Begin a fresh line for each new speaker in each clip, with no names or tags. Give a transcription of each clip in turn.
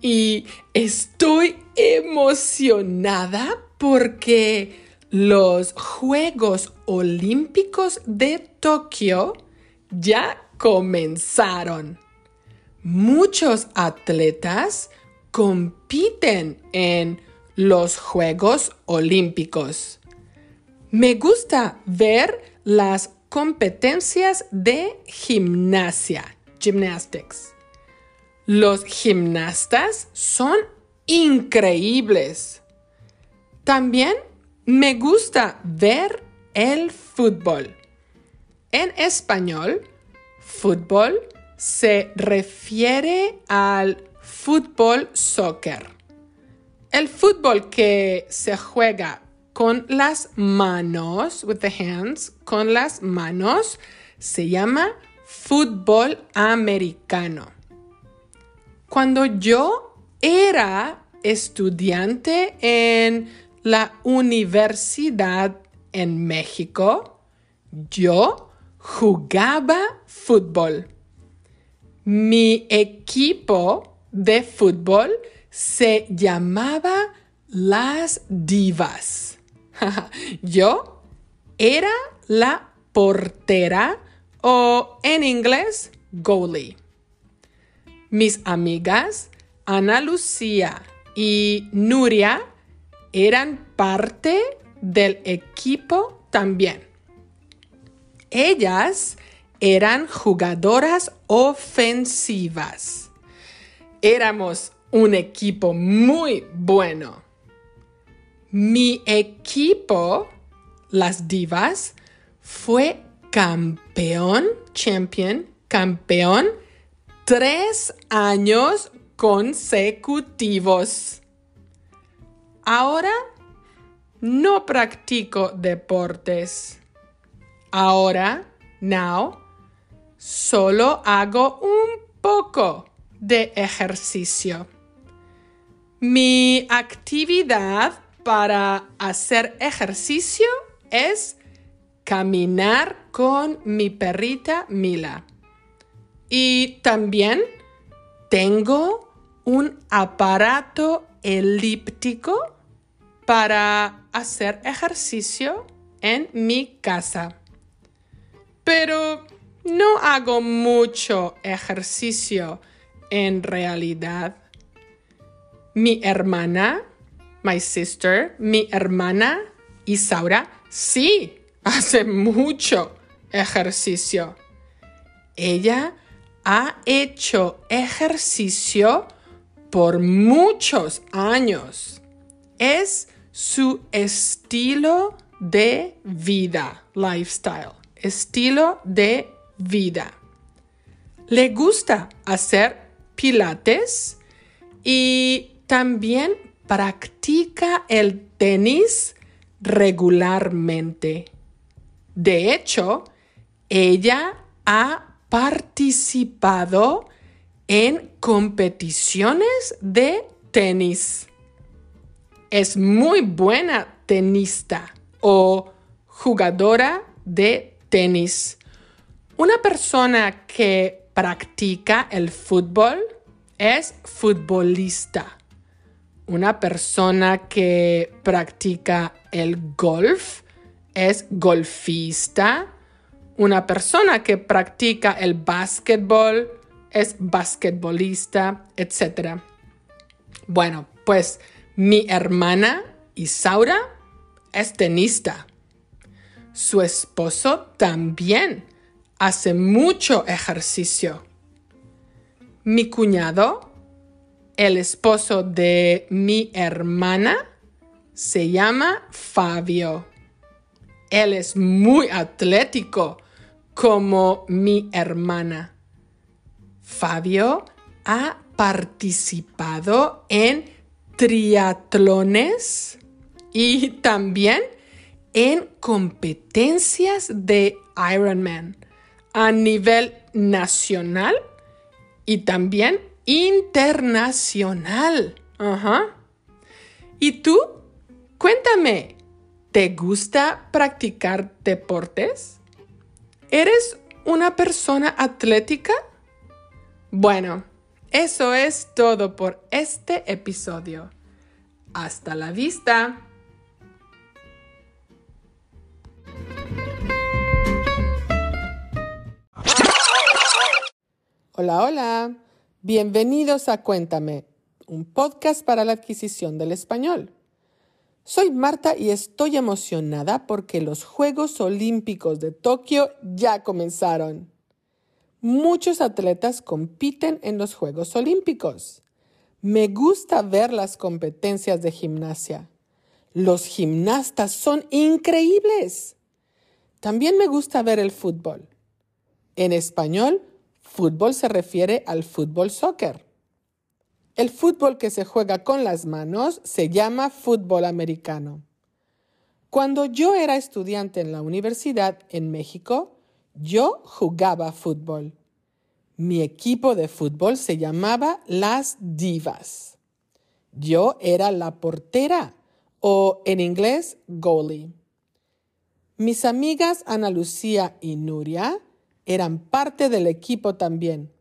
y estoy emocionada porque los Juegos Olímpicos de Tokio ya comenzaron. Muchos atletas compiten en los Juegos Olímpicos. Me gusta ver las competencias de gimnasia, gymnastics. Los gimnastas son increíbles. También me gusta ver el fútbol. En español, fútbol se refiere al fútbol soccer. El fútbol que se juega con las manos, with the hands, con las manos, se llama fútbol americano. Cuando yo era estudiante en la universidad en México, yo jugaba fútbol. Mi equipo de fútbol se llamaba Las Divas. yo era la portera o en inglés goalie. Mis amigas Ana Lucía y Nuria eran parte del equipo también. Ellas eran jugadoras ofensivas. Éramos un equipo muy bueno. Mi equipo, las divas, fue campeón, champion, campeón tres años consecutivos. Ahora no practico deportes. Ahora, now, solo hago un poco de ejercicio. Mi actividad para hacer ejercicio es caminar con mi perrita Mila. Y también tengo un aparato elíptico para hacer ejercicio en mi casa. Pero no hago mucho ejercicio en realidad. Mi hermana, my sister, mi hermana Isaura, sí, hace mucho ejercicio. Ella ha hecho ejercicio por muchos años. Es su estilo de vida, lifestyle, estilo de vida. Le gusta hacer pilates y también practica el tenis regularmente. De hecho, ella ha participado en competiciones de tenis. Es muy buena tenista o jugadora de tenis. Una persona que practica el fútbol es futbolista. Una persona que practica el golf es golfista una persona que practica el básquetbol es basquetbolista, etc. Bueno, pues mi hermana Isaura es tenista. Su esposo también hace mucho ejercicio. Mi cuñado, el esposo de mi hermana, se llama Fabio. Él es muy atlético como mi hermana. Fabio ha participado en triatlones y también en competencias de Ironman a nivel nacional y también internacional. ¿Y tú? Cuéntame, ¿te gusta practicar deportes? ¿Eres una persona atlética? Bueno, eso es todo por este episodio. Hasta la vista. Hola, hola. Bienvenidos a Cuéntame, un podcast para la adquisición del español. Soy Marta y estoy emocionada porque los Juegos Olímpicos de Tokio ya comenzaron. Muchos atletas compiten en los Juegos Olímpicos. Me gusta ver las competencias de gimnasia. Los gimnastas son increíbles. También me gusta ver el fútbol. En español, fútbol se refiere al fútbol soccer. El fútbol que se juega con las manos se llama fútbol americano. Cuando yo era estudiante en la universidad en México, yo jugaba fútbol. Mi equipo de fútbol se llamaba Las Divas. Yo era la portera o en inglés goalie. Mis amigas Ana Lucía y Nuria eran parte del equipo también.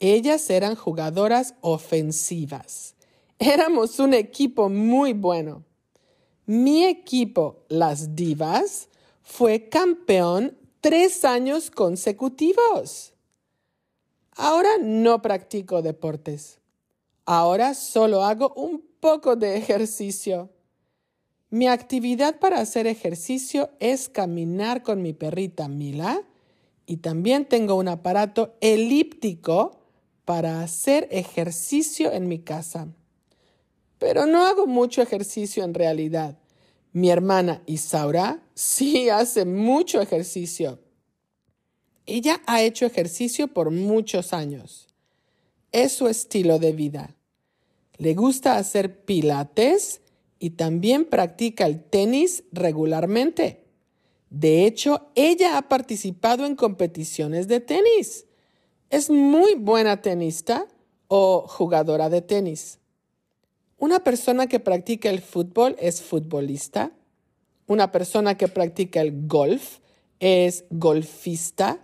Ellas eran jugadoras ofensivas. Éramos un equipo muy bueno. Mi equipo, las Divas, fue campeón tres años consecutivos. Ahora no practico deportes. Ahora solo hago un poco de ejercicio. Mi actividad para hacer ejercicio es caminar con mi perrita Mila y también tengo un aparato elíptico para hacer ejercicio en mi casa. Pero no hago mucho ejercicio en realidad. Mi hermana Isaura sí hace mucho ejercicio. Ella ha hecho ejercicio por muchos años. Es su estilo de vida. Le gusta hacer pilates y también practica el tenis regularmente. De hecho, ella ha participado en competiciones de tenis es muy buena tenista o jugadora de tenis. Una persona que practica el fútbol es futbolista. Una persona que practica el golf es golfista.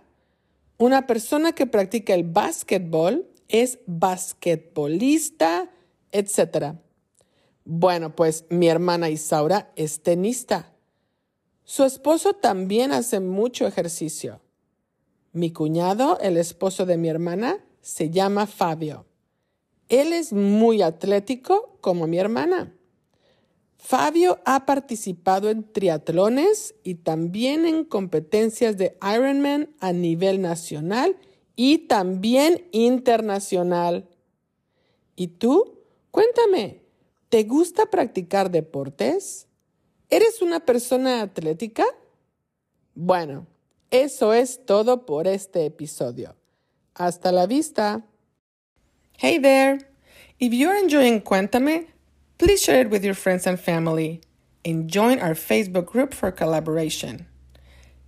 Una persona que practica el básquetbol es basquetbolista, etc. Bueno, pues mi hermana Isaura es tenista. Su esposo también hace mucho ejercicio. Mi cuñado, el esposo de mi hermana, se llama Fabio. Él es muy atlético como mi hermana. Fabio ha participado en triatlones y también en competencias de Ironman a nivel nacional y también internacional. ¿Y tú? Cuéntame, ¿te gusta practicar deportes? ¿Eres una persona atlética? Bueno, Eso es todo por este episodio. Hasta la vista. Hey there! If you're enjoying Cuéntame, please share it with your friends and family and join our Facebook group for collaboration.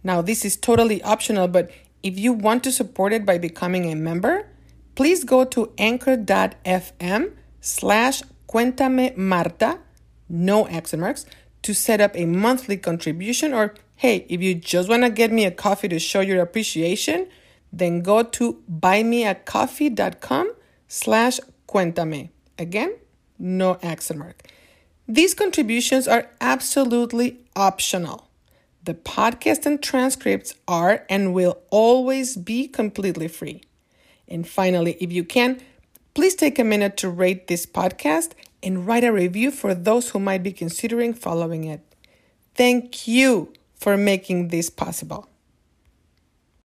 Now, this is totally optional, but if you want to support it by becoming a member, please go to anchor.fm slash Cuéntame Marta, no accent marks, to set up a monthly contribution or Hey, if you just want to get me a coffee to show your appreciation, then go to buymeacoffee.com slash cuéntame. Again, no accent mark. These contributions are absolutely optional. The podcast and transcripts are and will always be completely free. And finally, if you can, please take a minute to rate this podcast and write a review for those who might be considering following it. Thank you for making this possible.